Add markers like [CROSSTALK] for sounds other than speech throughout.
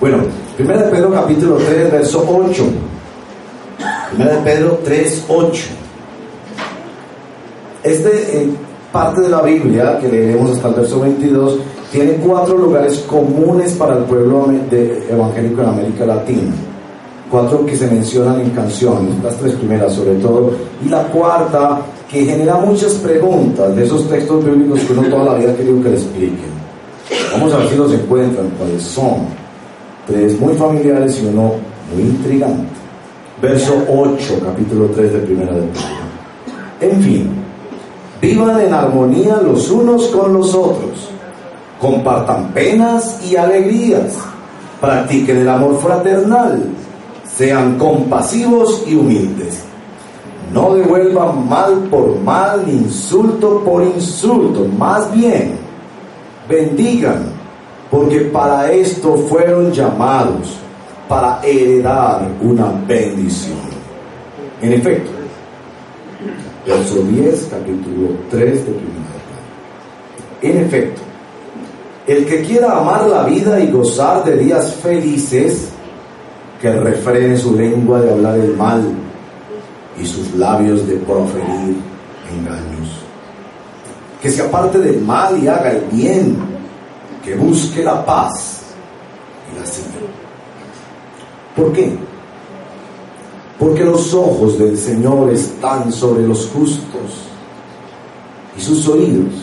Bueno, 1 de Pedro capítulo 3, verso 8. 1 de Pedro 3, 8. Este eh, parte de la Biblia, que leeremos hasta el verso 22, tiene cuatro lugares comunes para el pueblo evangélico en América Latina. Cuatro que se mencionan en canciones, las tres primeras sobre todo, y la cuarta que genera muchas preguntas de esos textos bíblicos que uno toda la vida ha querido que le expliquen. Vamos a ver si los encuentran, cuáles son. Tres muy familiares y uno muy intrigante. Verso 8, capítulo 3 de Primera de Pedro. En fin, vivan en armonía los unos con los otros, compartan penas y alegrías, practiquen el amor fraternal, sean compasivos y humildes. No devuelvan mal por mal, insulto por insulto, más bien bendigan, porque para esto fueron llamados, para heredar una bendición. En efecto, verso 10, capítulo 3 de primera. En efecto, el que quiera amar la vida y gozar de días felices, que refrene su lengua de hablar el mal y sus labios de proferir engaños. Que se aparte del mal y haga el bien, que busque la paz y la siga. ¿Por qué? Porque los ojos del Señor están sobre los justos y sus oídos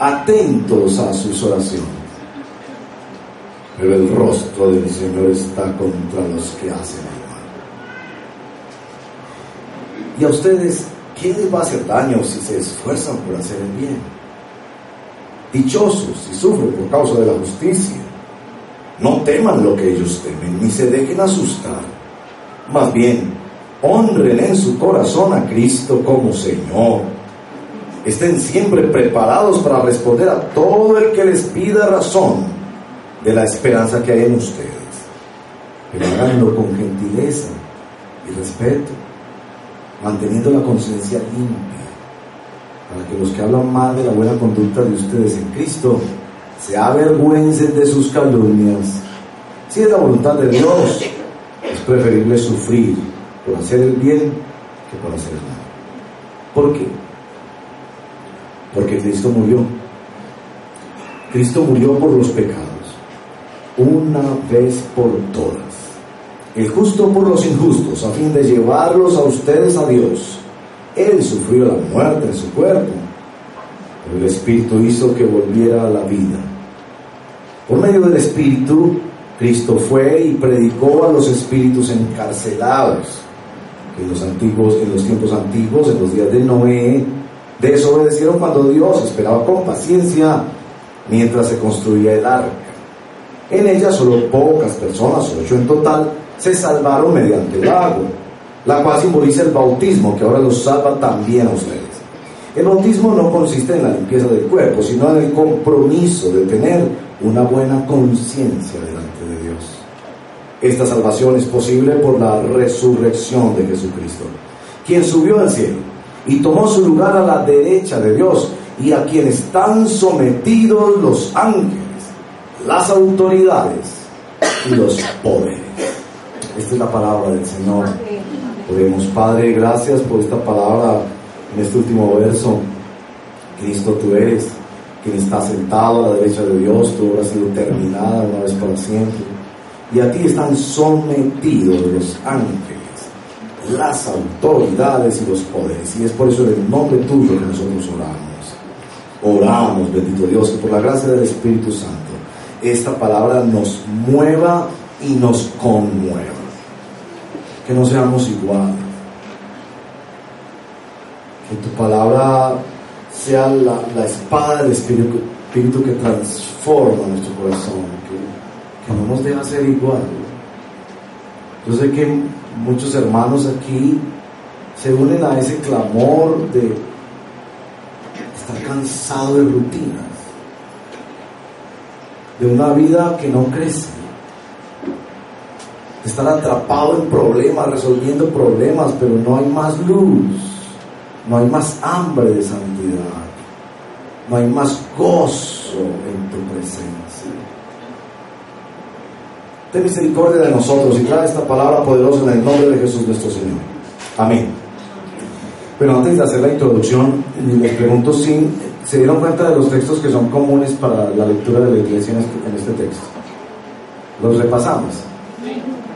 atentos a sus oraciones. Pero el rostro del Señor está contra los que hacen el mal. Y a ustedes, ¿quién les va a hacer daño si se esfuerzan por hacer el bien? Dichosos si sufren por causa de la justicia. No teman lo que ellos temen, ni se dejen asustar. Más bien, honren en su corazón a Cristo como Señor. Estén siempre preparados para responder a todo el que les pida razón de la esperanza que hay en ustedes. Pero háganlo con gentileza y respeto, manteniendo la conciencia limpia, para que los que hablan mal de la buena conducta de ustedes en Cristo se avergüencen de sus calumnias. Si es la voluntad de Dios, es preferible sufrir por hacer el bien que por hacer el mal. ¿Por qué? Porque Cristo murió. Cristo murió por los pecados, una vez por todas. El justo por los injustos, a fin de llevarlos a ustedes a Dios. Él sufrió la muerte en su cuerpo, pero el Espíritu hizo que volviera a la vida. Por medio del Espíritu, Cristo fue y predicó a los espíritus encarcelados que en los antiguos, en los tiempos antiguos, en los días de Noé, desobedecieron cuando Dios esperaba con paciencia mientras se construía el arca. En ella solo pocas personas, ocho en total, se salvaron mediante el agua, la cual simboliza el bautismo que ahora los salva también a ustedes. El bautismo no consiste en la limpieza del cuerpo, sino en el compromiso de tener una buena conciencia delante de Dios. Esta salvación es posible por la resurrección de Jesucristo, quien subió al cielo y tomó su lugar a la derecha de Dios y a quien están sometidos los ángeles, las autoridades y los poderes. Esta es la palabra del Señor. Oremos, Padre, gracias por esta palabra en este último verso. Cristo, tú eres quien está sentado a la derecha de Dios, tu obra ha sido terminada una vez para siempre. Y a ti están sometidos los ángeles, las autoridades y los poderes. Y es por eso en el nombre tuyo que nosotros oramos. Oramos, bendito Dios, que por la gracia del Espíritu Santo esta palabra nos mueva y nos conmueva. Que no seamos iguales. Que tu palabra sea la, espada del Espíritu, que transforma nuestro corazón, que, que no nos deja ser igual. Yo sé que muchos hermanos aquí se unen a ese clamor de estar cansado de rutinas, de una vida que no crece, de estar atrapado en problemas, resolviendo problemas, pero no hay más luz, no hay más hambre de santidad, no hay más gozo en tu presencia. Ten misericordia de nosotros y trae esta palabra poderosa en el nombre de Jesús nuestro Señor. Amén. Pero antes de hacer la introducción, les pregunto si se dieron cuenta de los textos que son comunes para la lectura de la iglesia en este, este texto. Los repasamos.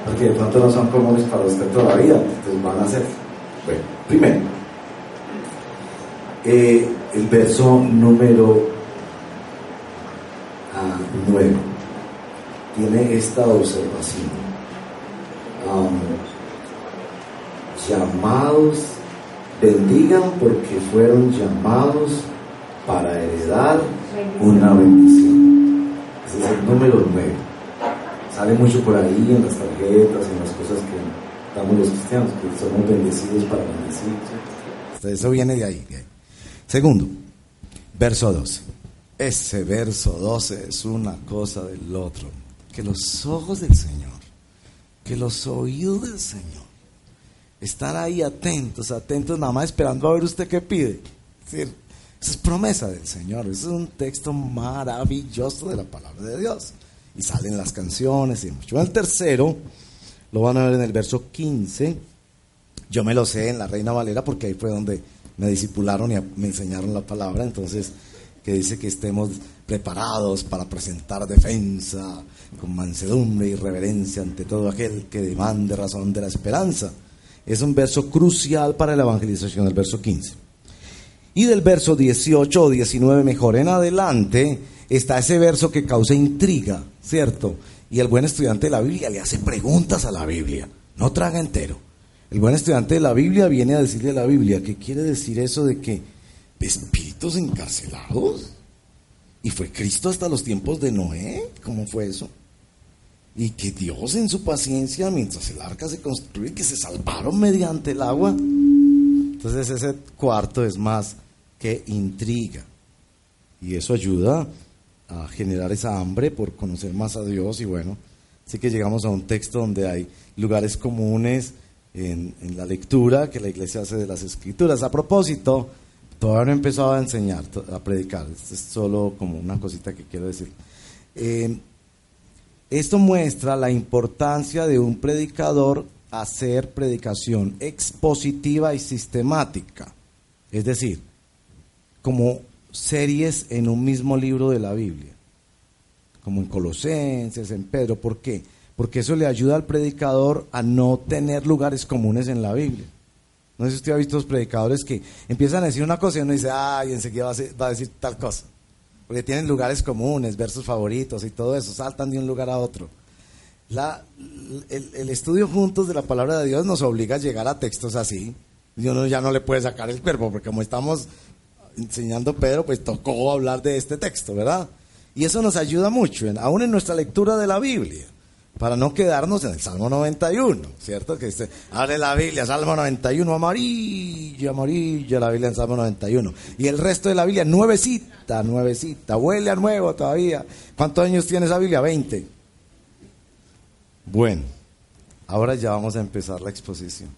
Porque de pronto no son comunes para usted todavía, entonces van a ser. Bueno, primero, eh, el verso número 9 ah, tiene esta observación. Um, llamados, bendigan porque fueron llamados para heredar una bendición. Ese es el número 9. Sale mucho por ahí en las tarjetas, en las cosas que damos los cristianos, que somos bendecidos para bendecir. Eso viene de ahí. De ahí. Segundo, verso 12. Ese verso 12 es una cosa del otro. Que los ojos del Señor, que los oídos del Señor, están ahí atentos, atentos, nada más esperando a ver usted qué pide. Es promesa del Señor. Es un texto maravilloso de la palabra de Dios. Y salen las canciones y mucho. El tercero, lo van a ver en el verso 15. Yo me lo sé en la Reina Valera porque ahí fue donde me disipularon y me enseñaron la palabra, entonces que dice que estemos preparados para presentar defensa con mansedumbre y reverencia ante todo aquel que demande razón de la esperanza. Es un verso crucial para la evangelización, el verso 15. Y del verso 18 o 19 mejor en adelante está ese verso que causa intriga, ¿cierto? Y el buen estudiante de la Biblia le hace preguntas a la Biblia, no traga entero. El buen estudiante de la Biblia viene a decirle a la Biblia, ¿qué quiere decir eso de que espíritus encarcelados? ¿Y fue Cristo hasta los tiempos de Noé? ¿Cómo fue eso? Y que Dios en su paciencia, mientras el arca se construye, que se salvaron mediante el agua. Entonces ese cuarto es más que intriga. Y eso ayuda a generar esa hambre por conocer más a Dios. Y bueno, así que llegamos a un texto donde hay lugares comunes, en, la lectura que la iglesia hace de las escrituras. A propósito, todavía no he empezado a enseñar, a predicar, es solo como una cosita que quiero decir. Eh, esto muestra la importancia de un predicador hacer predicación expositiva y sistemática, es decir, como series en un mismo libro de la Biblia, como en Colosenses, en Pedro, ¿por qué? porque eso le ayuda al predicador a no tener lugares comunes en la Biblia. No sé si usted ha visto los predicadores que empiezan a decir una cosa y uno dice, ay, enseguida va a, decir tal cosa. Porque tienen lugares comunes, versos favoritos y todo eso, saltan de un lugar a otro. el, estudio juntos de la palabra de Dios nos obliga a llegar a textos así. Y uno ya no le puede sacar el cuerpo, porque como estamos enseñando Pedro, pues tocó hablar de este texto, ¿verdad? Y eso nos ayuda mucho, aún en nuestra lectura de la Biblia para no quedarnos en el Salmo 91, ¿cierto? Que dice, abre la Biblia, Salmo 91, amarilla, amarilla, la Biblia en Salmo 91. Y el resto de la Biblia, nuevecita, nuevecita, huele a nuevo todavía. ¿Cuántos años tiene esa Biblia? 20. Bueno, ahora ya vamos a empezar la exposición.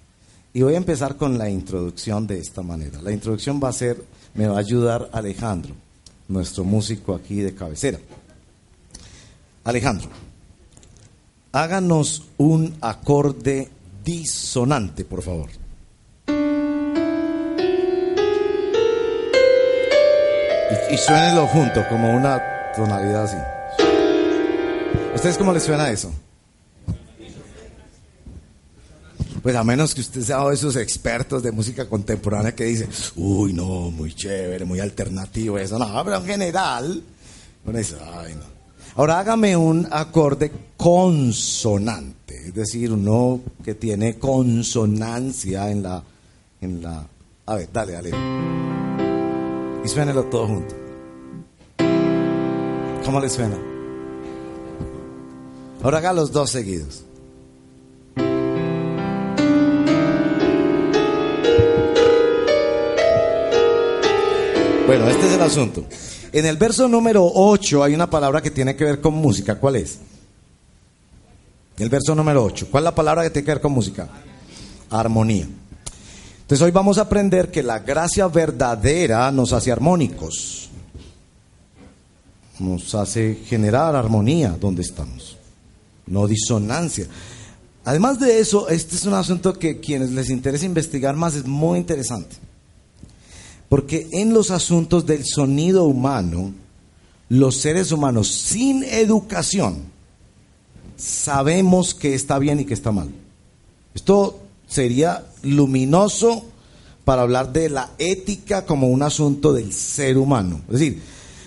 Y voy a empezar con la introducción de esta manera. La introducción va a ser, me va a ayudar Alejandro, nuestro músico aquí de cabecera. Alejandro háganos un acorde disonante, por favor. Y, y suénelo junto, como una tonalidad así. ¿Ustedes cómo les suena eso? Pues a menos que usted sea de esos expertos de música contemporánea que dice, uy, no, muy chévere, muy alternativo, eso. No, pero en general, uno dice, ay, no. Ahora hágame un acorde consonante, es decir, uno que tiene consonancia en la, en la. A ver, dale, dale. Y suénelo todo junto. ¿Cómo le suena? Ahora haga los dos seguidos. Bueno, este es el asunto. En el verso número 8 hay una palabra que tiene que ver con música. ¿Cuál es? El verso número 8. ¿Cuál es la palabra que tiene que ver con música? Armonía. Entonces hoy vamos a aprender que la gracia verdadera nos hace armónicos. Nos hace generar armonía donde estamos. No disonancia. Además de eso, este es un asunto que quienes les interesa investigar más es muy interesante. Porque en los asuntos del sonido humano, los seres humanos sin educación sabemos que está bien y que está mal. Esto sería luminoso para hablar de la ética como un asunto del ser humano. Es decir,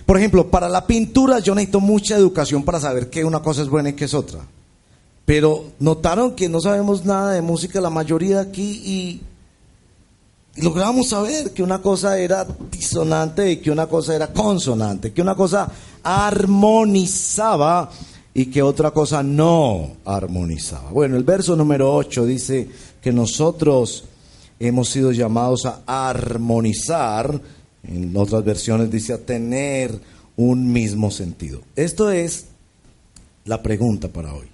por ejemplo, para la pintura yo necesito mucha educación para saber que una cosa es buena y que es otra. Pero notaron que no sabemos nada de música la mayoría aquí y logramos saber que una cosa era disonante y que una cosa era consonante, que una cosa armonizaba y que otra cosa no armonizaba. Bueno, el verso número 8 dice que nosotros hemos sido llamados a armonizar, en otras versiones dice a tener un mismo sentido. Esto es la pregunta para hoy.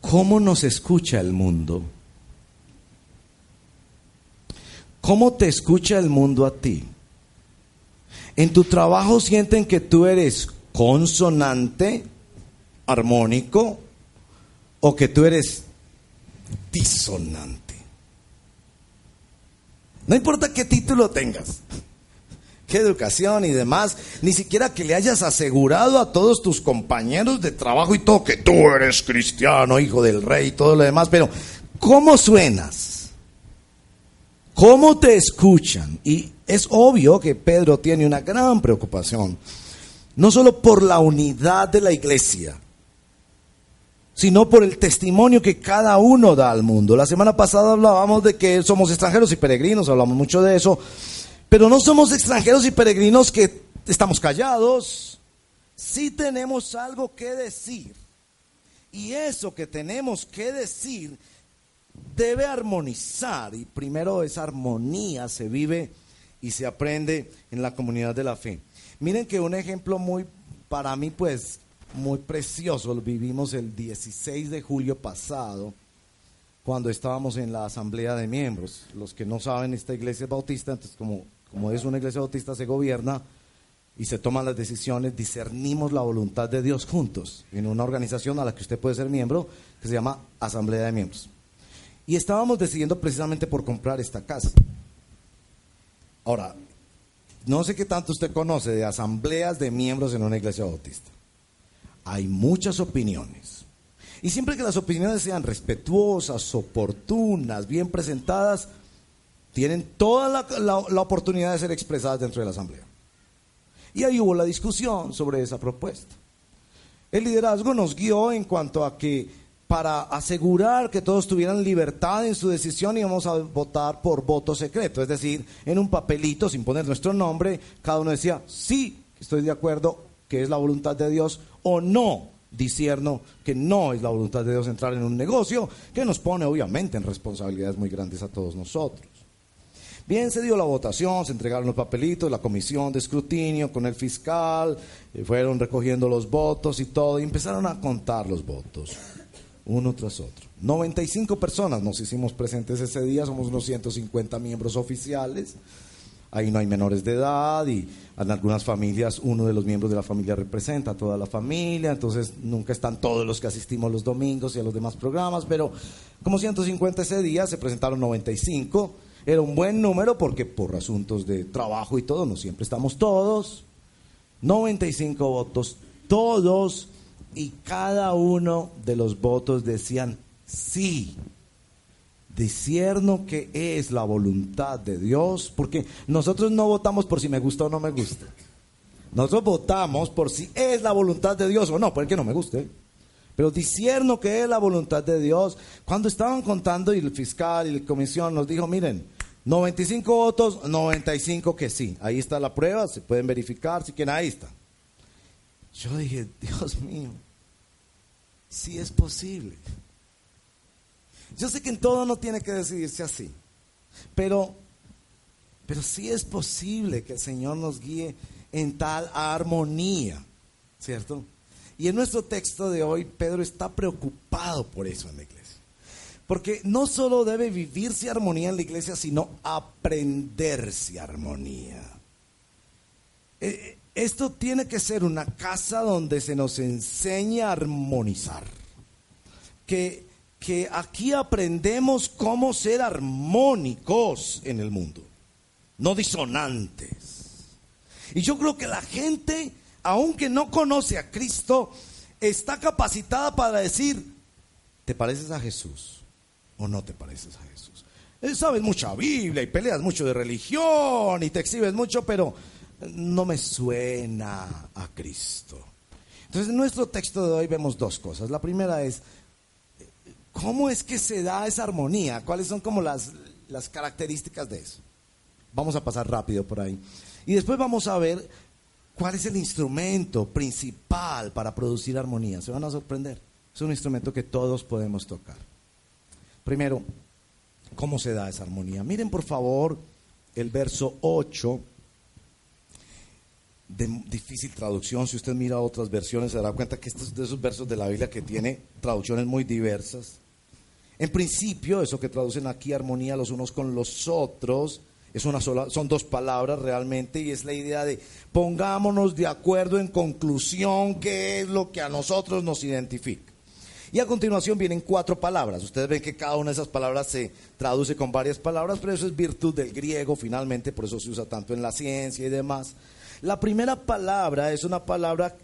¿Cómo nos escucha el mundo? ¿Cómo te escucha el mundo a ti? En tu trabajo sienten que tú eres consonante, armónico, o que tú eres disonante. No importa qué título tengas, [LAUGHS] qué educación y demás, ni siquiera que le hayas asegurado a todos tus compañeros de trabajo y todo que tú eres cristiano, hijo del rey y todo lo demás, pero ¿cómo suenas? ¿Cómo te escuchan? Y es obvio que Pedro tiene una gran preocupación, no solo por la unidad de la iglesia, sino por el testimonio que cada uno da al mundo. La semana pasada hablábamos de que somos extranjeros y peregrinos, hablamos mucho de eso, pero no somos extranjeros y peregrinos que estamos callados, sí tenemos algo que decir. Y eso que tenemos que decir debe armonizar y primero esa armonía se vive y se aprende en la comunidad de la fe. Miren que un ejemplo muy, para mí pues, muy precioso, lo vivimos el 16 de julio pasado, cuando estábamos en la asamblea de miembros. Los que no saben, esta iglesia es bautista, entonces como, como es una iglesia bautista, se gobierna y se toman las decisiones, discernimos la voluntad de Dios juntos en una organización a la que usted puede ser miembro, que se llama Asamblea de Miembros. Y estábamos decidiendo precisamente por comprar esta casa. Ahora, no sé qué tanto usted conoce de asambleas de miembros en una iglesia bautista. Hay muchas opiniones. Y siempre que las opiniones sean respetuosas, oportunas, bien presentadas, tienen toda la, oportunidad de ser expresadas dentro de la asamblea. Y ahí hubo la discusión sobre esa propuesta. El liderazgo nos guió en cuanto a que para asegurar que todos tuvieran libertad en su decisión íbamos a votar por voto secreto, es decir, en un papelito sin poner nuestro nombre, cada uno decía, sí, estoy de acuerdo que es la voluntad de Dios o no, disierno que no es la voluntad de Dios entrar en un negocio que nos pone obviamente en responsabilidades muy grandes a todos nosotros. Bien, se dio la votación, se entregaron los papelitos, la comisión de escrutinio con el fiscal, eh, fueron recogiendo los votos y todo, y empezaron a contar los votos uno tras otro. 95 personas nos hicimos presentes ese día, somos unos 150 miembros oficiales. Ahí no hay menores de edad y en algunas familias uno de los miembros de la familia representa a toda la familia, entonces nunca están todos los que asistimos los domingos y a los demás programas, pero como 150 ese día se presentaron 95. Era un buen número porque por asuntos de trabajo y todo, no siempre estamos todos. 95 votos, todos y cada uno de los votos decían sí. Discierno que es la voluntad de Dios, porque nosotros no votamos por si me gusta o no me gusta. Nosotros votamos por si es la voluntad de Dios o no, el que no me guste. Pero discierno que es la voluntad de Dios. Cuando estaban contando y el fiscal y la comisión nos dijo, miren, 95 votos, 95 que sí. Ahí está la prueba, se pueden verificar, si quieren, ahí está. Yo dije, Dios mío, sí es posible. Yo sé que en todo no tiene que decidirse así, pero, pero es posible que el Señor nos guíe en tal armonía, ¿cierto? Y en nuestro texto de hoy, Pedro está preocupado por eso en la iglesia. Porque no solo debe vivirse armonía en la iglesia, sino aprenderse armonía. Esto tiene que ser una casa donde se nos enseñe a armonizar. Que, que aquí aprendemos cómo ser armónicos en el mundo, no disonantes. Y yo creo que la gente, aunque no conoce a Cristo, está capacitada para decir, ¿te pareces a Jesús o no te pareces a Jesús? Eh, sabes mucha Biblia y peleas mucho de religión y te exhibes mucho, pero no me suena a Cristo. Entonces, en nuestro texto de hoy vemos dos cosas. La primera es, ¿cómo es que se da esa armonía? ¿Cuáles son como las, las características de eso? Vamos a pasar rápido por ahí. Y después vamos a ver cuál es el instrumento principal para producir armonía. Se van a sorprender. Es un instrumento que todos podemos tocar. Primero, ¿cómo se da esa armonía? Miren por favor el verso 8 de difícil traducción. Si usted mira otras versiones, se dará cuenta que estos de esos versos de la Biblia que tiene traducciones muy diversas. En principio, eso que traducen aquí, armonía los unos con los otros, es una sola, son dos palabras realmente, y es la idea de pongámonos de acuerdo en conclusión qué es lo que a nosotros nos identifica. Y a continuación vienen cuatro palabras. Ustedes ven que cada una de esas palabras se traduce con varias palabras, pero eso es virtud del griego finalmente, por eso se usa tanto en la ciencia y demás. La primera palabra es una palabra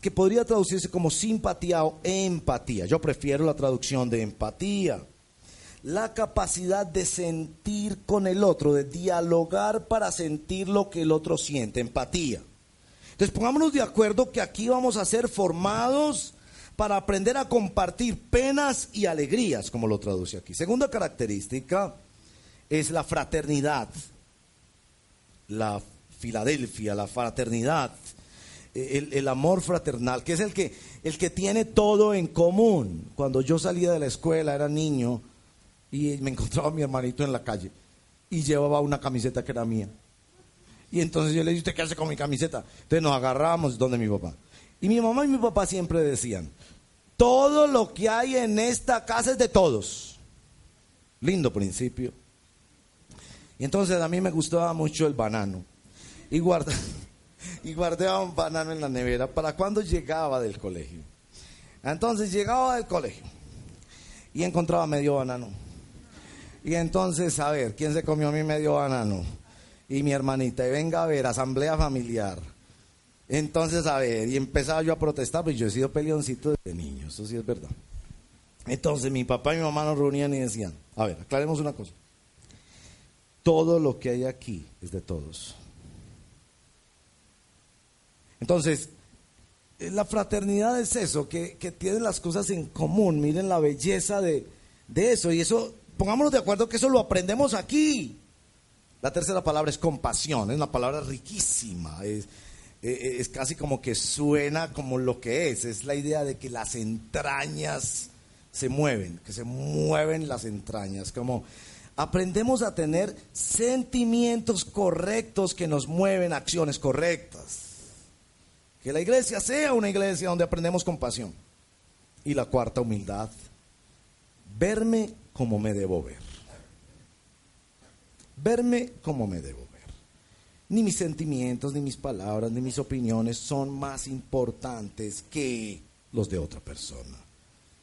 que podría traducirse como simpatía o empatía. Yo prefiero la traducción de empatía. La capacidad de sentir con el otro, de dialogar para sentir lo que el otro siente, empatía. Entonces pongámonos de acuerdo que aquí vamos a ser formados para aprender a compartir penas y alegrías, como lo traduce aquí. Segunda característica es la fraternidad, la Filadelfia, la fraternidad, el, amor fraternal, que es el que, el que tiene todo en común. Cuando yo salía de la escuela, era niño, y me [LAUGHS] encontraba mi hermanito en la calle, y llevaba una camiseta que era mía. Y entonces yo le dije, ¿usted qué hace con mi camiseta? Entonces nos agarramos donde mi papá. Y mi mamá y mi papá siempre decían, todo lo que hay en esta casa es de todos. Lindo principio. Y entonces a mí me gustaba mucho el banano y, guarda, [LAUGHS] y guardaba un banano en la nevera para cuando llegaba del colegio. Entonces llegaba del colegio y encontraba medio banano. Y entonces, a ver, ¿quién se comió mi medio banano? Y mi hermanita, y venga a ver, asamblea familiar. Entonces, a ver, y empezaba yo a protestar, pues yo he sido peleoncito de niño, eso sí es verdad. Entonces mi papá y mi mamá nos reunían y decían, a ver, aclaremos una cosa. Todo lo que hay aquí es de todos. Entonces, eh, la fraternidad es eso, que, tienen las cosas en común. Miren la belleza de, eso. Y eso, pongámonos de acuerdo que eso lo aprendemos aquí. La tercera palabra es compasión, es una palabra riquísima. Es, eh, eh, es casi como que suena como lo que es. Es la idea de que las entrañas se mueven, que se mueven las entrañas. Como aprendemos a tener sentimientos correctos que nos mueven acciones correctas. Que la iglesia sea una iglesia donde aprendemos compasión. Y la cuarta, humildad. Verme como me debo ver. Verme como me debo ver. Ni mis sentimientos, ni mis palabras, ni mis opiniones son más importantes que los de otra persona.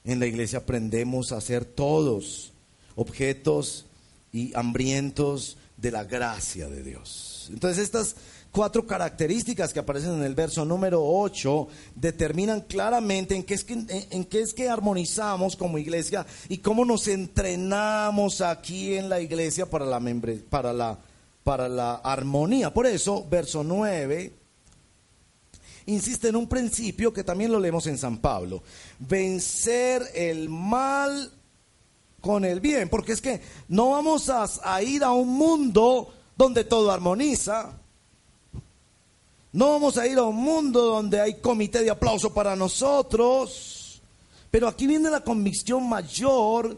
En la iglesia aprendemos a ser todos objetos y hambrientos de la gracia de Dios. Entonces estas cuatro características que aparecen en el verso número 8 determinan claramente en qué, es que, en, qué es que armonizamos como iglesia y cómo nos entrenamos aquí en la iglesia para la, para la, para la armonía. Por eso, verso 9 insiste en un principio que también lo leemos en San Pablo. Vencer el mal con el bien, porque es que no vamos a, a ir a un mundo donde todo armoniza. No vamos a ir a un mundo donde hay comité de aplauso para nosotros. Pero aquí viene la convicción mayor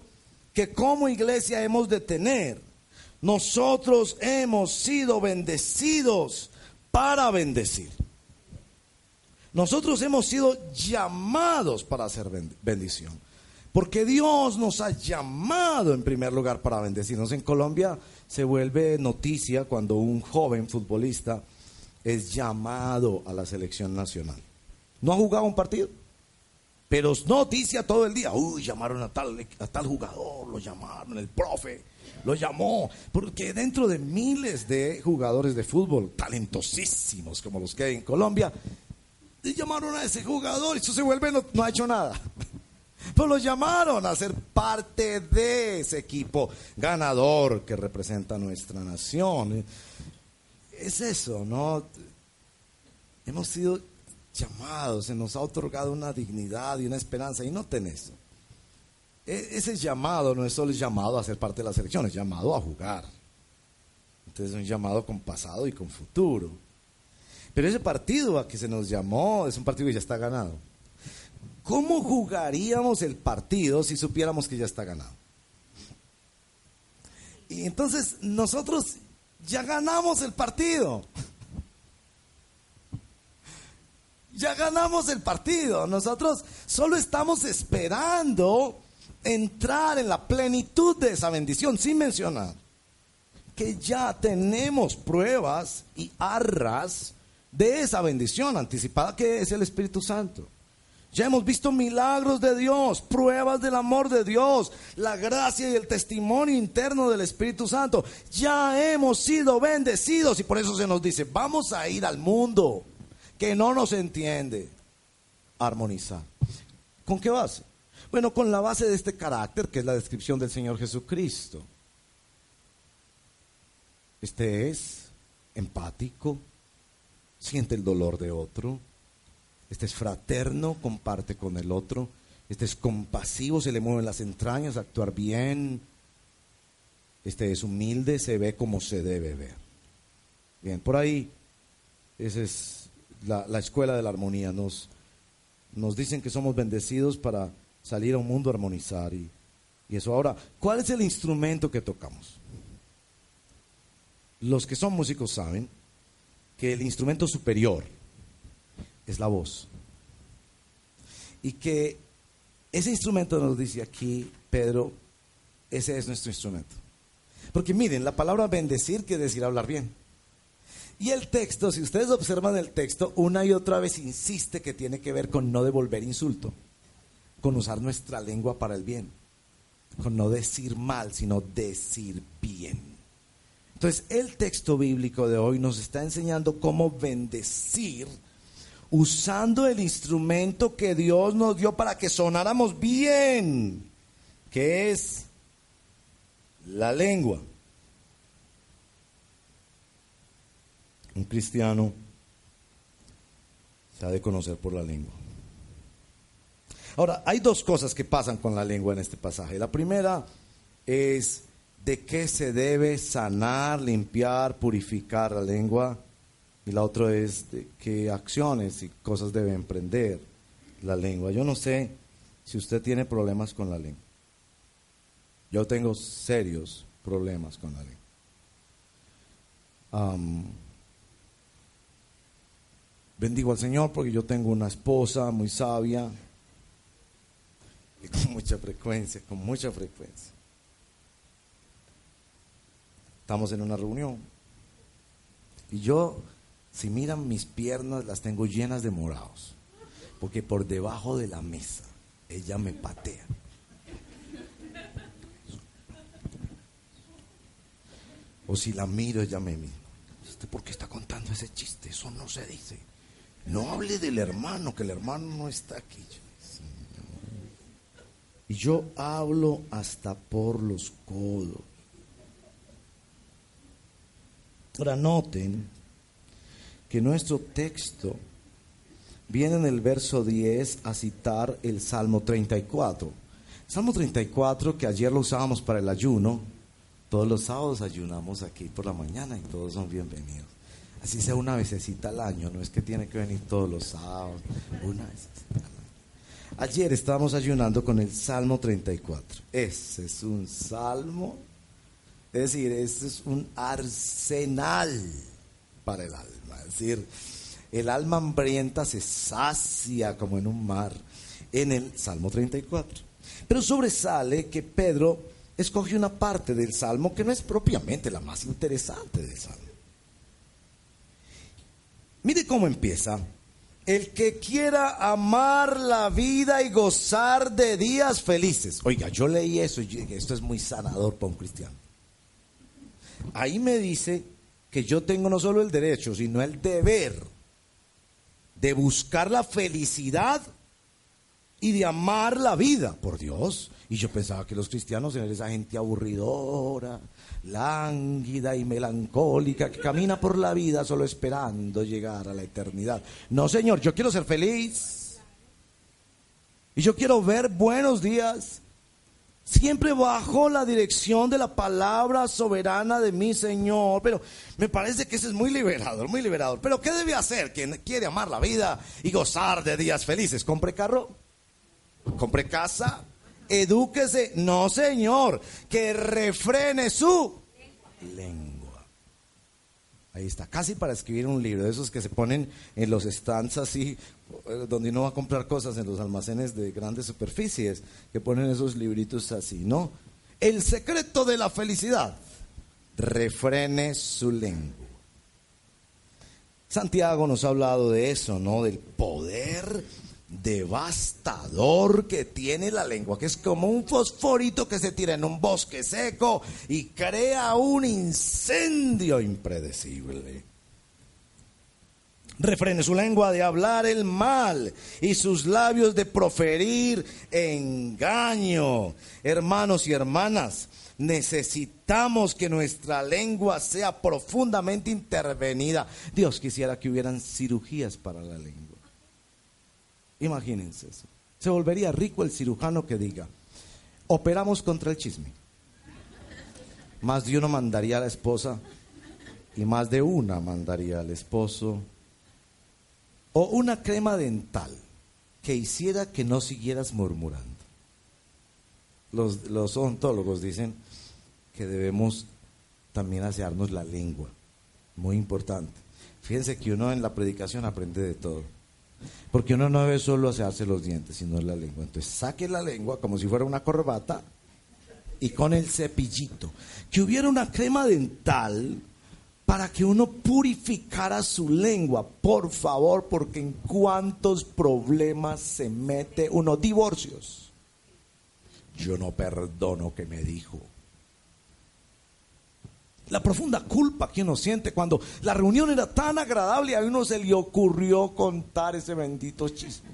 que como iglesia hemos de tener. Nosotros hemos sido bendecidos para bendecir. Nosotros hemos sido llamados para hacer bendición. Porque Dios nos ha llamado en primer lugar para bendecirnos. En Colombia se vuelve noticia cuando un joven futbolista es llamado a la selección nacional. No ha jugado un partido, pero es noticia todo el día. Uy, llamaron a tal, a tal jugador, lo llamaron, el profe lo llamó. Porque dentro de miles de jugadores de fútbol talentosísimos como los que hay en Colombia, llamaron a ese jugador y eso se vuelve, no, no ha hecho nada. [LAUGHS] Pues lo llamaron a ser parte de ese equipo ganador que representa nuestra nación. Es eso, ¿no? Hemos sido llamados, se nos ha otorgado una dignidad y una esperanza y no eso. E, ese llamado no es solo llamado a ser parte de la selección, es llamado a jugar. Entonces es un llamado con pasado y con futuro. Pero ese partido a que se nos llamó es un partido que ya está ganado. ¿Cómo jugaríamos el partido si supiéramos que ya está ganado? Y entonces nosotros ya ganamos el partido. Ya ganamos el partido. Nosotros solo estamos esperando entrar en la plenitud de esa bendición, sin mencionar que ya tenemos pruebas y arras de esa bendición anticipada que es el Espíritu Santo. Ya hemos visto milagros de Dios, pruebas del amor de Dios, la gracia y el testimonio interno del Espíritu Santo. Ya hemos sido bendecidos y por eso se nos dice, vamos a ir al mundo que no nos entiende, armonizar. ¿Con qué base? Bueno, con la base de este carácter que es la descripción del Señor Jesucristo. Este es empático, siente el dolor de otro, este es fraterno, comparte con el otro. Este es compasivo, se le mueven las entrañas, actuar bien. Este es humilde, se ve como se debe ver. Bien, por ahí, esa es la, escuela de la armonía. Nos, nos dicen que somos bendecidos para salir a un mundo a armonizar. Y, y eso. Ahora, ¿cuál es el instrumento que tocamos? Los que son músicos saben que el instrumento superior, es la voz. Y que ese instrumento nos dice aquí, Pedro, ese es nuestro instrumento. Porque miren, la palabra bendecir quiere decir hablar bien. Y el texto, si ustedes observan el texto, una y otra vez insiste que tiene que ver con no devolver insulto, con usar nuestra lengua para el bien, con no decir mal, sino decir bien. Entonces, el texto bíblico de hoy nos está enseñando cómo bendecir usando el instrumento que Dios nos dio para que sonáramos bien, que es la lengua. Un cristiano se ha de conocer por la lengua. Ahora, hay dos cosas que pasan con la lengua en este pasaje. La primera es de qué se debe sanar, limpiar, purificar la lengua. Y la otra es qué acciones y cosas debe emprender la lengua. Yo no sé si usted tiene problemas con la lengua. Yo tengo serios problemas con la lengua. bendigo al Señor porque yo tengo una esposa muy sabia y con mucha frecuencia, con mucha frecuencia. Estamos en una reunión y yo si miran mis piernas, las tengo llenas de morados. Porque por debajo de la mesa ella me patea. O si la miro, ella me mira. ¿Usted por qué está contando ese chiste? Eso no se dice. No hable del hermano, que el hermano no está aquí. Y yo hablo hasta por los codos. Ahora noten que nuestro texto viene en el verso 10 a citar el Salmo 34. Salmo 34, que ayer lo usábamos para el ayuno, todos los sábados ayunamos aquí por la mañana y todos son bienvenidos. Así sea una vececita al año, no es que tiene que venir todos los sábados, una al año. Ayer estábamos ayunando con el Salmo 34. Ese es un salmo, es decir, ese es un arsenal para el alma. Es decir, el alma hambrienta se sacia como en un mar en el Salmo 34. Pero sobresale que Pedro escoge una parte del Salmo que no es propiamente la más interesante del Salmo. Mire cómo empieza. El que quiera amar la vida y gozar de días felices. Oiga, yo leí eso y esto es muy sanador para un cristiano. Ahí me dice que yo tengo no solo el derecho, sino el deber de buscar la felicidad y de amar la vida, por Dios. Y yo pensaba que los cristianos eran esa gente aburridora, lánguida y melancólica que camina por la vida solo esperando llegar a la eternidad. No, Señor, yo quiero ser feliz. Y yo quiero ver buenos días. Siempre bajo la dirección de la palabra soberana de mi Señor. Pero me parece que ese es muy liberador, muy liberador. Pero ¿qué debe hacer quien quiere amar la vida y gozar de días felices? ¿Compre carro? ¿Compre casa? edúquese. No, señor, que refrene su lengua. Ahí está, casi para escribir un libro, de esos que se ponen en los stands así, eh, donde uno va a comprar cosas en los almacenes de grandes superficies, que ponen esos libritos así, ¿no? El secreto de la felicidad, refrene su lengua. Santiago nos ha hablado de eso, ¿no? Del poder devastador que tiene la lengua, que es como un fosforito que se tira en un bosque seco y crea un incendio impredecible. Refrene su lengua de hablar el mal y sus labios de proferir engaño. Hermanos y hermanas, necesitamos que nuestra lengua sea profundamente intervenida. Dios quisiera que hubieran cirugías para la lengua. Imagínense eso. Se volvería rico el cirujano que diga, operamos contra el chisme. Más de uno mandaría a la esposa y más de una mandaría al esposo. O una crema dental que hiciera que no siguieras murmurando. Los, los odontólogos dicen que debemos también asearnos la lengua. Muy importante. Fíjense que uno en la predicación aprende de todo. Porque uno no debe solo asearse los dientes, sino la lengua. Entonces saque la lengua como si fuera una corbata y con el cepillito. Que hubiera una crema dental para que uno purificara su lengua, por favor, porque en cuántos problemas se mete uno. Divorcios. Yo no perdono que me dijo. La profunda culpa que uno siente cuando la reunión era tan agradable y a uno se le ocurrió contar ese bendito chisme.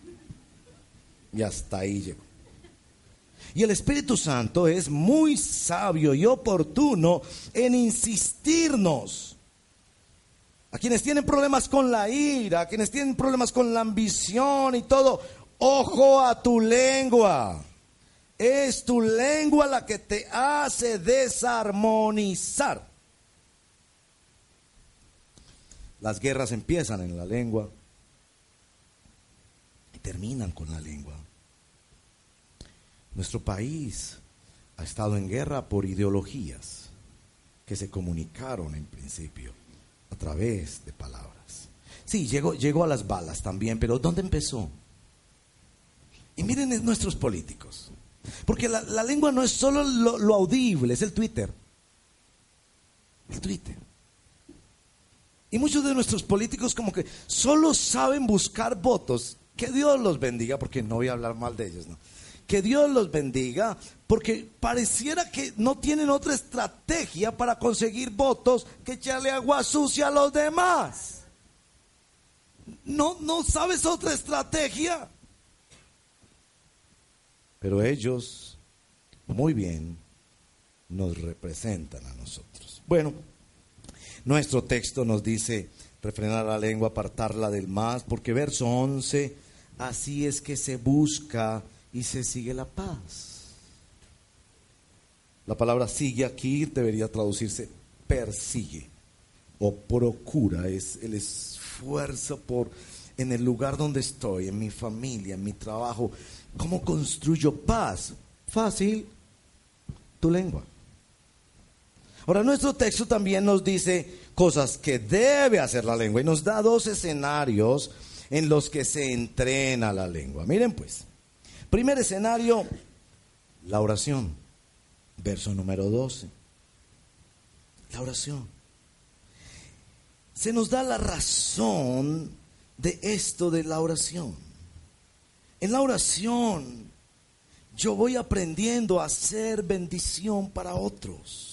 Y hasta ahí llegó. Y el Espíritu Santo es muy sabio y oportuno en insistirnos. A quienes tienen problemas con la ira, a quienes tienen problemas con la ambición y todo, ojo a tu lengua. Es tu lengua la que te hace desarmonizar. Las guerras empiezan en la lengua y terminan con la lengua. Nuestro país ha estado en guerra por ideologías que se comunicaron en principio a través de palabras. Sí, llegó, llegó a las balas también, pero ¿dónde empezó? Y miren nuestros políticos. Porque la, lengua no es solo lo, lo audible, es el Twitter. El Twitter. Y muchos de nuestros políticos como que solo saben buscar votos. Que Dios los bendiga, porque no voy a hablar mal de ellos, ¿no? Que Dios los bendiga, porque pareciera que no tienen otra estrategia para conseguir votos que echarle agua sucia a los demás. No, no sabes otra estrategia. Pero ellos, muy bien, nos representan a nosotros. Bueno. Nuestro texto nos dice refrenar la lengua, apartarla del más, porque verso 11, así es que se busca y se sigue la paz. La palabra sigue aquí debería traducirse persigue o procura, es el esfuerzo por en el lugar donde estoy, en mi familia, en mi trabajo, ¿cómo construyo paz? Fácil, tu lengua. Ahora, nuestro texto también nos dice cosas que debe hacer la lengua y nos da dos escenarios en los que se entrena la lengua. Miren pues, primer escenario, la oración, verso número 12. La oración. Se nos da la razón de esto de la oración. En la oración yo voy aprendiendo a hacer bendición para otros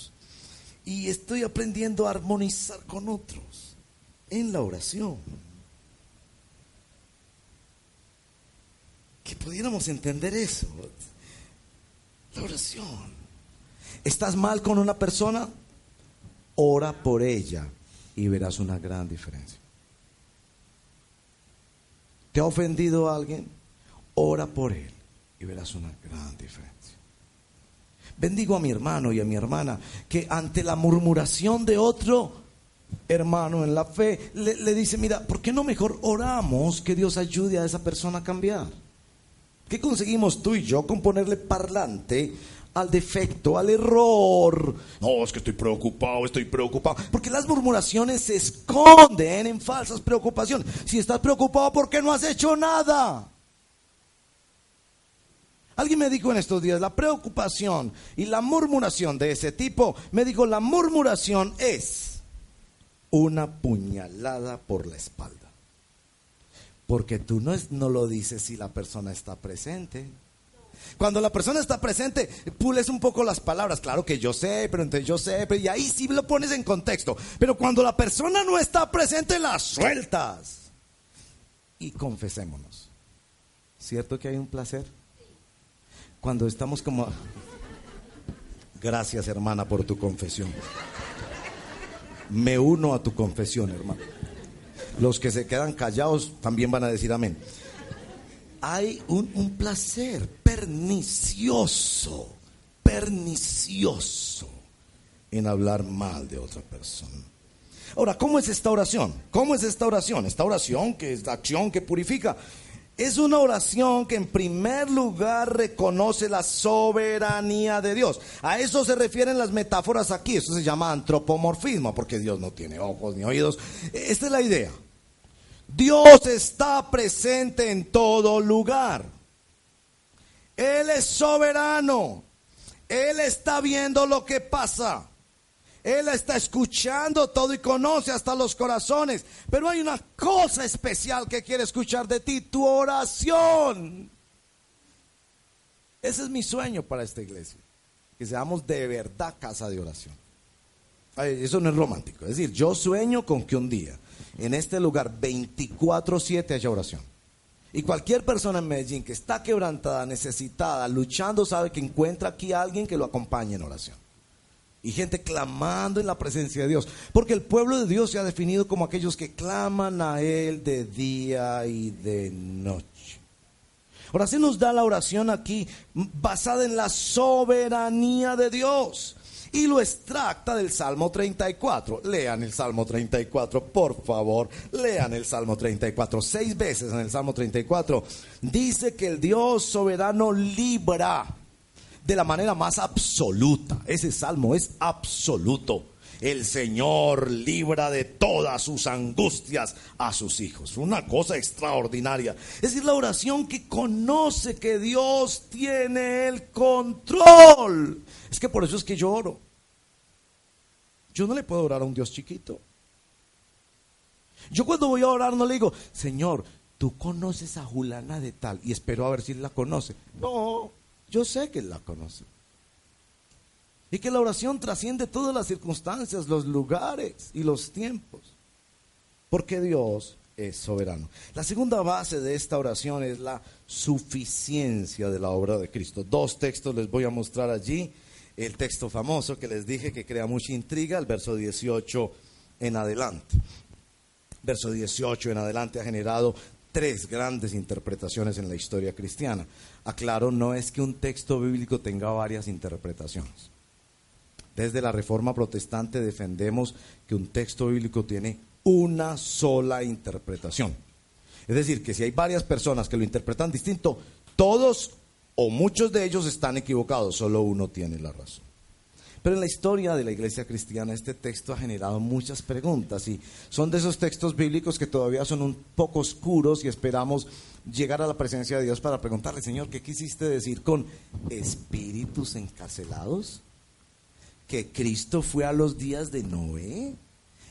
y estoy aprendiendo a armonizar con otros en la oración. Que pudiéramos entender eso. La oración. ¿Estás mal con una persona? Ora por ella y verás una gran diferencia. ¿Te ha ofendido alguien? Ora por él y verás una gran diferencia. Bendigo a mi hermano y a mi hermana que ante la murmuración de otro hermano en la fe le, dice, mira, ¿por qué no mejor oramos que Dios ayude a esa persona a cambiar? ¿Qué conseguimos tú y yo con ponerle parlante al defecto, al error. No, es que estoy preocupado, estoy preocupado. Porque las murmuraciones se esconden en falsas preocupaciones. Si estás preocupado, ¿por qué no has hecho nada? Alguien me dijo en estos días, la preocupación y la murmuración de ese tipo, me dijo, la murmuración es una puñalada por la espalda. Porque tú no, es, no lo dices si la persona está presente. Cuando la persona está presente, pules un poco las palabras. Claro que yo sé, pero entonces yo sé, pero y ahí sí lo pones en contexto. Pero cuando la persona no está presente, las sueltas. Y confesémonos. ¿Cierto que hay un placer? Cuando estamos como... Gracias hermana por tu confesión. Me uno a tu confesión, hermano. Los que se quedan callados también van a decir amén hay un, placer pernicioso, pernicioso en hablar mal de otra persona. Ahora, ¿cómo es esta oración? ¿Cómo es esta oración? Esta oración que es la acción que purifica. Es una oración que en primer lugar reconoce la soberanía de Dios. A eso se refieren las metáforas aquí. Eso se llama antropomorfismo, porque Dios no tiene ojos ni oídos. Esta es la idea. Dios está presente en todo lugar. Él es soberano. Él está viendo lo que pasa. Él está escuchando todo y conoce hasta los corazones. Pero hay una cosa especial que quiere escuchar de ti, tu oración. Ese es mi sueño para esta iglesia. Que seamos de verdad casa de oración. Eso no es romántico. Es decir, yo sueño con que un día en este lugar 24/7 haya oración. Y cualquier persona en Medellín que está quebrantada, necesitada, luchando, sabe que encuentra aquí a alguien que lo acompañe en oración. Y gente clamando en la presencia de Dios. Porque el pueblo de Dios se ha definido como aquellos que claman a Él de día y de noche. Ahora se nos da la oración aquí basada en la soberanía de Dios y lo extracta del Salmo 34. Lean el Salmo 34, por favor. Lean el Salmo 34. Seis veces en el Salmo 34 dice que el Dios soberano libra de la manera más absoluta. Ese salmo es absoluto. El Señor libra de todas sus angustias a sus hijos. Una cosa extraordinaria. Es decir, la oración que conoce que Dios tiene el control. Es que por eso es que yo oro. Yo no le puedo orar a un Dios chiquito. Yo cuando voy a orar no le digo, Señor, tú conoces a Julana de tal y espero a ver si la conoce. No, yo sé que la conoce. Y que la oración trasciende todas las circunstancias, los lugares y los tiempos. Porque Dios es soberano. La segunda base de esta oración es la suficiencia de la obra de Cristo. Dos textos les voy a mostrar allí. El texto famoso que les dije que crea mucha intriga, el verso 18 en adelante. Verso 18 en adelante ha generado tres grandes interpretaciones en la historia cristiana. Aclaro, no es que un texto bíblico tenga varias interpretaciones. Desde la Reforma Protestante defendemos que un texto bíblico tiene una sola interpretación. Es decir, que si hay varias personas que lo interpretan distinto, todos o muchos de ellos están equivocados, solo uno tiene la razón. Pero en la historia de la iglesia cristiana este texto ha generado muchas preguntas y son de esos textos bíblicos que todavía son un poco oscuros y esperamos llegar a la presencia de Dios para preguntarle, Señor, ¿qué quisiste decir con espíritus encarcelados? ¿Que Cristo fue a los días de Noé?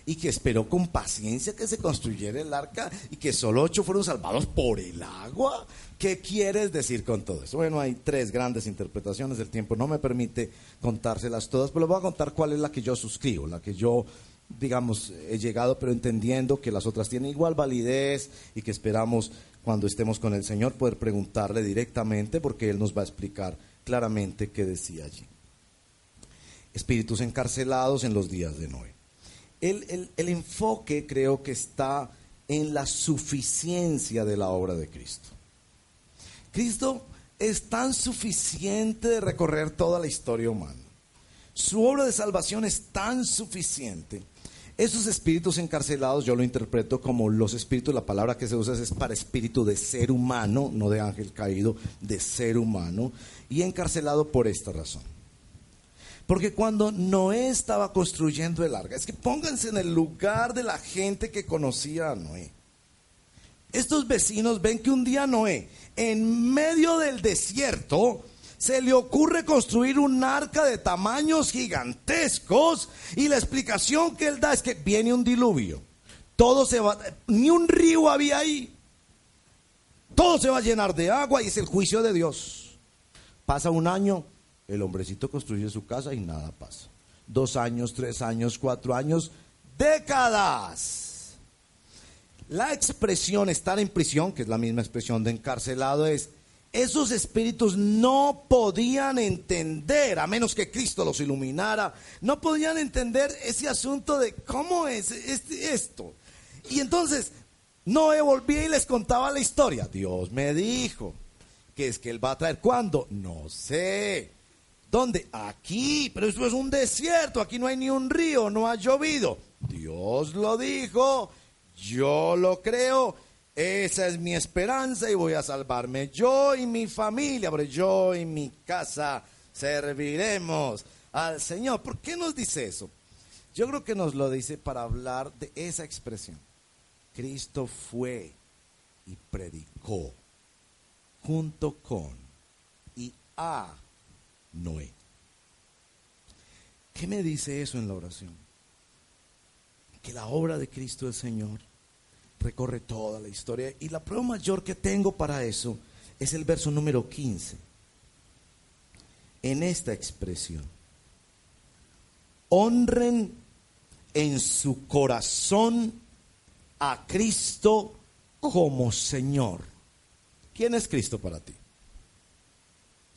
y que esperó con paciencia que se construyera el arca y que solo ocho fueron salvados por el agua. ¿Qué quieres decir con todo eso? Bueno, hay tres grandes interpretaciones del tiempo, no me permite contárselas todas, pero les voy a contar cuál es la que yo suscribo, la que yo, digamos, he llegado, pero entendiendo que las otras tienen igual validez y que esperamos cuando estemos con el Señor poder preguntarle directamente porque Él nos va a explicar claramente qué decía allí. Espíritus encarcelados en los días de Noé el, enfoque creo que está en la suficiencia de la obra de Cristo. Cristo es tan suficiente de recorrer toda la historia humana. Su obra de salvación es tan suficiente. Esos espíritus encarcelados yo lo interpreto como los espíritus, la palabra que se usa es para espíritu de ser humano, no de ángel caído, de ser humano, y encarcelado por esta razón. Porque cuando Noé estaba construyendo el arca, es que pónganse en el lugar de la gente que conocía a Noé. Estos vecinos ven que un día Noé, en medio del desierto, se le ocurre construir un arca de tamaños gigantescos y la explicación que él da es que viene un diluvio. Todo se va, ni un río había ahí. Todo se va a llenar de agua y es el juicio de Dios. Pasa un año, el hombrecito construye su casa y nada pasa. Dos años, tres años, cuatro años, décadas. La expresión estar en prisión, que es la misma expresión de encarcelado, es esos espíritus no podían entender, a menos que Cristo los iluminara, no podían entender ese asunto de cómo es esto. Y entonces Noé volvía y les contaba la historia. Dios me dijo que es que Él va a traer. ¿Cuándo? No sé. ¿Dónde? Aquí, pero esto es un desierto, aquí no hay ni un río, no ha llovido. Dios lo dijo, yo lo creo, esa es mi esperanza y voy a salvarme yo y mi familia, pero yo y mi casa serviremos al Señor. ¿Por qué nos dice eso? Yo creo que nos lo dice para hablar de esa expresión. Cristo fue y predicó junto con y a Noé. ¿Qué me dice eso en la oración? Que la obra de Cristo el Señor recorre toda la historia. Y la prueba mayor que tengo para eso es el verso número 15. En esta expresión, honren en su corazón a Cristo como Señor. ¿Quién es Cristo para ti?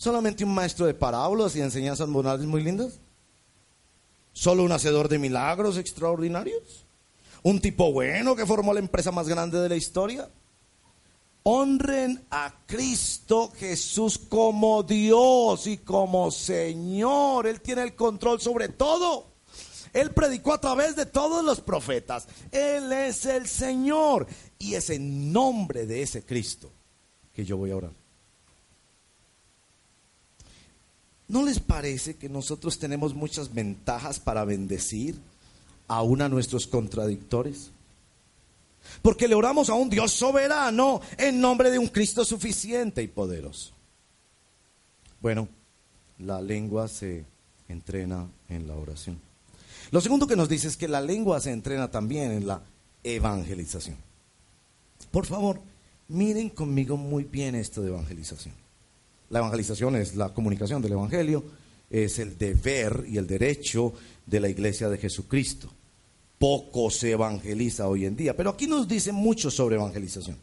solamente un maestro de parábolas y enseñanzas morales muy lindas? ¿Solo un hacedor de milagros extraordinarios? ¿Un tipo bueno que formó la empresa más grande de la historia? Honren a Cristo Jesús como Dios y como Señor. Él tiene el control sobre todo. Él predicó a través de todos los profetas. Él es el Señor. Y es en nombre de ese Cristo que yo voy a orar. ¿No les parece que nosotros tenemos muchas ventajas para bendecir aún a nuestros contradictores? Porque le oramos a un Dios soberano en nombre de un Cristo suficiente y poderoso. Bueno, la lengua se entrena en la oración. Lo segundo que nos dice es que la lengua se entrena también en la evangelización. Por favor, miren conmigo muy bien esto de evangelización. La evangelización es la comunicación del Evangelio, es el deber y el derecho de la iglesia de Jesucristo. Poco se evangeliza hoy en día, pero aquí nos dice mucho sobre evangelización.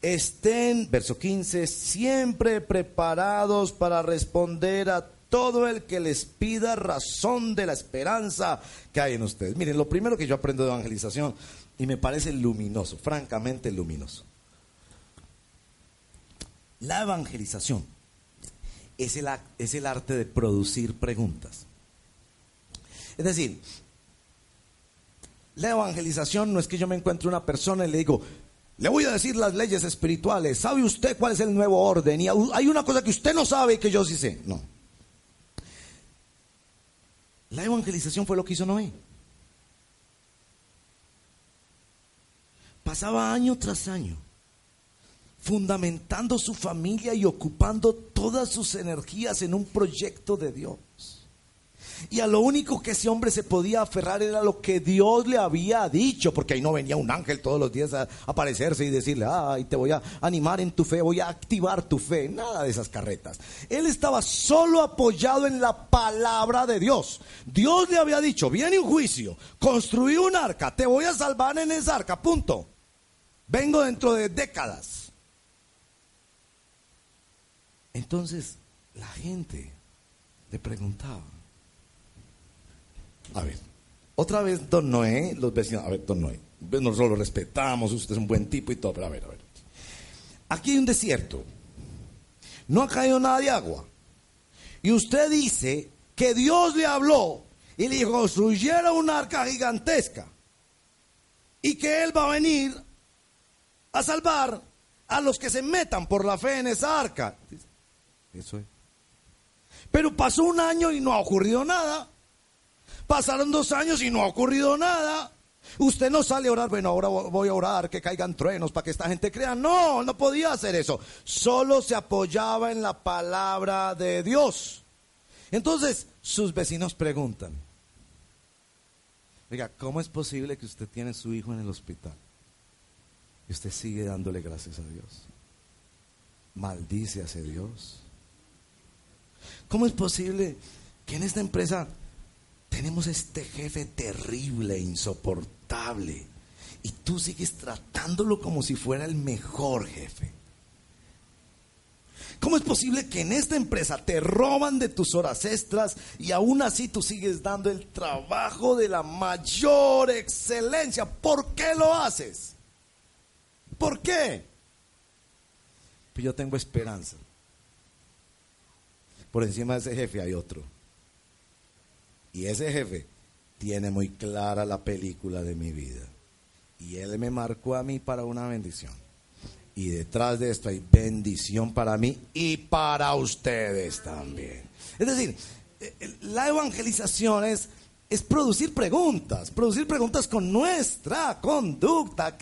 Estén, verso 15, siempre preparados para responder a todo el que les pida razón de la esperanza que hay en ustedes. Miren, lo primero que yo aprendo de evangelización, y me parece luminoso, francamente luminoso, la evangelización es el, es el arte de producir preguntas. Es decir, la evangelización no es que yo me encuentre una persona y le digo, le voy a decir las leyes espirituales, ¿sabe usted cuál es el nuevo orden? Y hay una cosa que usted no sabe que yo sí sé. No. La evangelización fue lo que hizo Noé. Pasaba año tras año fundamentando su familia y ocupando todas sus energías en un proyecto de Dios. Y a lo único que ese hombre se podía aferrar era lo que Dios le había dicho, porque ahí no venía un ángel todos los días a aparecerse y decirle, ay, te voy a animar en tu fe, voy a activar tu fe, nada de esas carretas. Él estaba solo apoyado en la palabra de Dios. Dios le había dicho, viene un juicio, construí un arca, te voy a salvar en esa arca, punto. Vengo dentro de décadas. Entonces la gente le preguntaba, a ver, otra vez don Noé, los vecinos, a ver, don Noé, nosotros lo respetamos, usted es un buen tipo y todo, pero a ver, a ver. Aquí hay un desierto, no ha caído nada de agua. Y usted dice que Dios le habló y le dijo, construyera una arca gigantesca y que Él va a venir a salvar a los que se metan por la fe en esa arca. Eso es. Pero pasó un año y no ha ocurrido nada. Pasaron dos años y no ha ocurrido nada. Usted no sale a orar, bueno, ahora voy a orar, que caigan truenos para que esta gente crea. No, no podía hacer eso. Solo se apoyaba en la palabra de Dios. Entonces, sus vecinos preguntan, oiga, ¿cómo es posible que usted tiene su hijo en el hospital? Y usted sigue dándole gracias a Dios. Maldice a ese Dios. ¿Cómo es posible que en esta empresa tenemos este jefe terrible, insoportable, y tú sigues tratándolo como si fuera el mejor jefe? ¿Cómo es posible que en esta empresa te roban de tus horas extras y aún así tú sigues dando el trabajo de la mayor excelencia? ¿Por qué lo haces? ¿Por qué? Pues yo tengo esperanza por encima de ese jefe hay otro. Y ese jefe tiene muy clara la película de mi vida. Y él me marcó a mí para una bendición. Y detrás de esto hay bendición para mí y para ustedes también. Es decir, eh, la evangelización es, es producir preguntas, producir preguntas con nuestra conducta.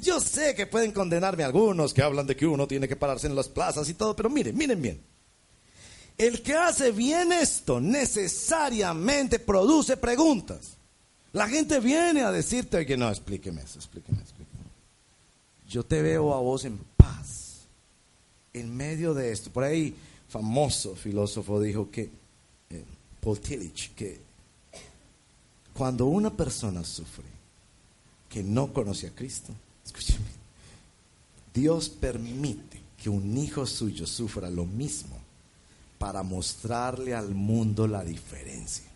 Yo sé que pueden condenarme algunos que hablan de que uno tiene que pararse en las plazas y todo, pero miren, miren bien. El que hace bien esto necesariamente produce preguntas. La gente viene a decirte que no, explíqueme eso, explíqueme, explíqueme. Yo te veo a vos en paz, en medio de esto. Por ahí, famoso filósofo dijo que, eh, Paul Tillich, que cuando una persona sufre que no conoce a Cristo, escúcheme, Dios permite que un hijo suyo sufra lo mismo para mostrarle al mundo la diferencia.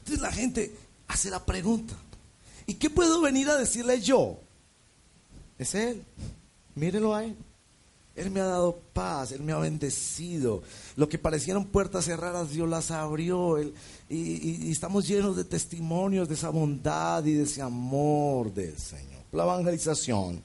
Entonces la gente hace la pregunta, ¿y qué puedo venir a decirle yo? Es Él, mírelo a Él. Él me ha dado paz, Él me ha bendecido. Lo que parecieron puertas cerradas, Dios las abrió. y, y, estamos llenos de testimonios de esa bondad y de ese amor del Señor. La evangelización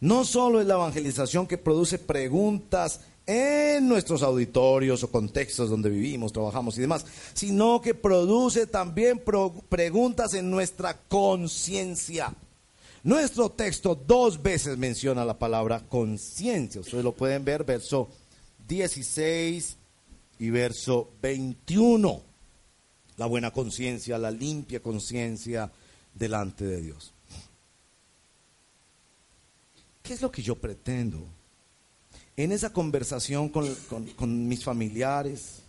no solo es la evangelización que produce preguntas en nuestros auditorios o contextos donde vivimos, trabajamos y demás, sino que produce también preguntas en nuestra conciencia. Nuestro texto dos veces menciona la palabra conciencia. Ustedes lo pueden ver, verso 16 y verso 21. La buena conciencia, la limpia conciencia delante de Dios. ¿Qué es lo que yo pretendo? En esa conversación con, mis familiares,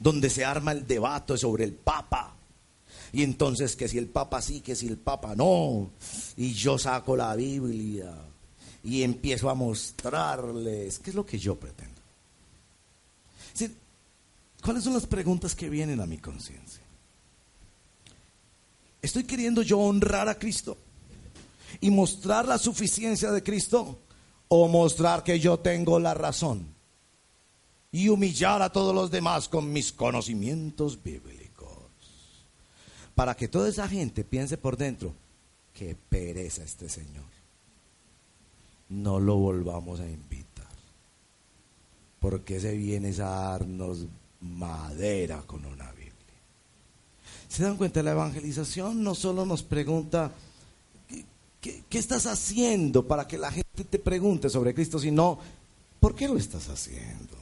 donde se arma el debate sobre el Papa, y entonces que si el Papa sí, que si el Papa no, y yo saco la Biblia y empiezo a mostrarles qué es lo que yo pretendo. ¿Cuáles son las preguntas que vienen a mi conciencia? ¿Estoy queriendo yo honrar a Cristo? Y mostrar la suficiencia de Cristo o mostrar que yo tengo la razón. y humillar a todos los demás con mis conocimientos bíblicos. Para que toda esa gente piense por dentro, que pereza este Señor. No lo volvamos a invitar. Porque se viene a darnos madera con una Biblia. ¿Se dan cuenta? La evangelización no solo nos pregunta, ¿qué, qué estás haciendo para que la gente te pregunte sobre Cristo, sino, ¿por qué lo estás haciendo?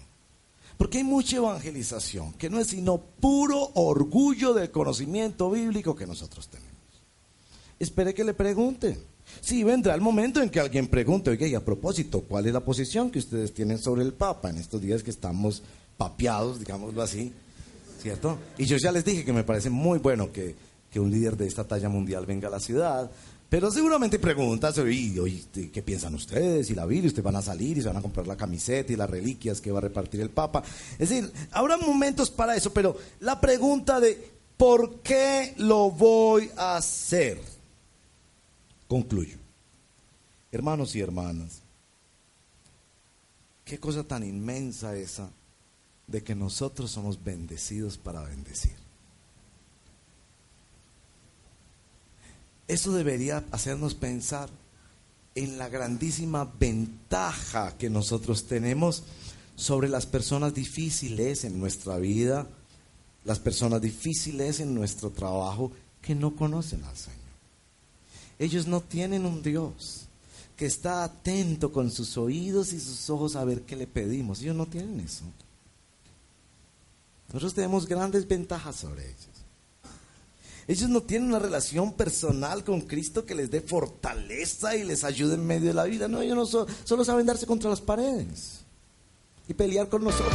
Porque hay mucha evangelización que no es sino puro orgullo del conocimiento bíblico que nosotros tenemos. Espere que le pregunte. Sí, vendrá el momento en que alguien pregunte, oiga, y a propósito, ¿cuál es la posición que ustedes tienen sobre el Papa en estos días que estamos papeados, digámoslo así? ¿Cierto? Y yo ya les dije que me parece muy bueno que, que un líder de esta talla mundial venga a la ciudad, pero seguramente preguntas, oye, ¿qué piensan ustedes? Y la Biblia, ustedes van a salir y se van a comprar la camiseta y las reliquias que va a repartir el Papa. Es decir, habrá momentos para eso, pero la pregunta de ¿por qué lo voy a hacer? Concluyo. Hermanos y hermanas, qué cosa tan inmensa esa de que nosotros somos bendecidos para bendecir. Eso debería hacernos pensar en la grandísima ventaja que nosotros tenemos sobre las personas difíciles en nuestra vida, las personas difíciles en nuestro trabajo que no conocen al Señor. Ellos no tienen un Dios que está atento con sus oídos y sus ojos a ver qué le pedimos. Ellos no tienen eso. Nosotros tenemos grandes ventajas sobre ellos. Ellos no tienen una relación personal con Cristo que les dé fortaleza y les ayude en medio de la vida. No, ellos no solo saben darse contra las paredes y pelear con nosotros.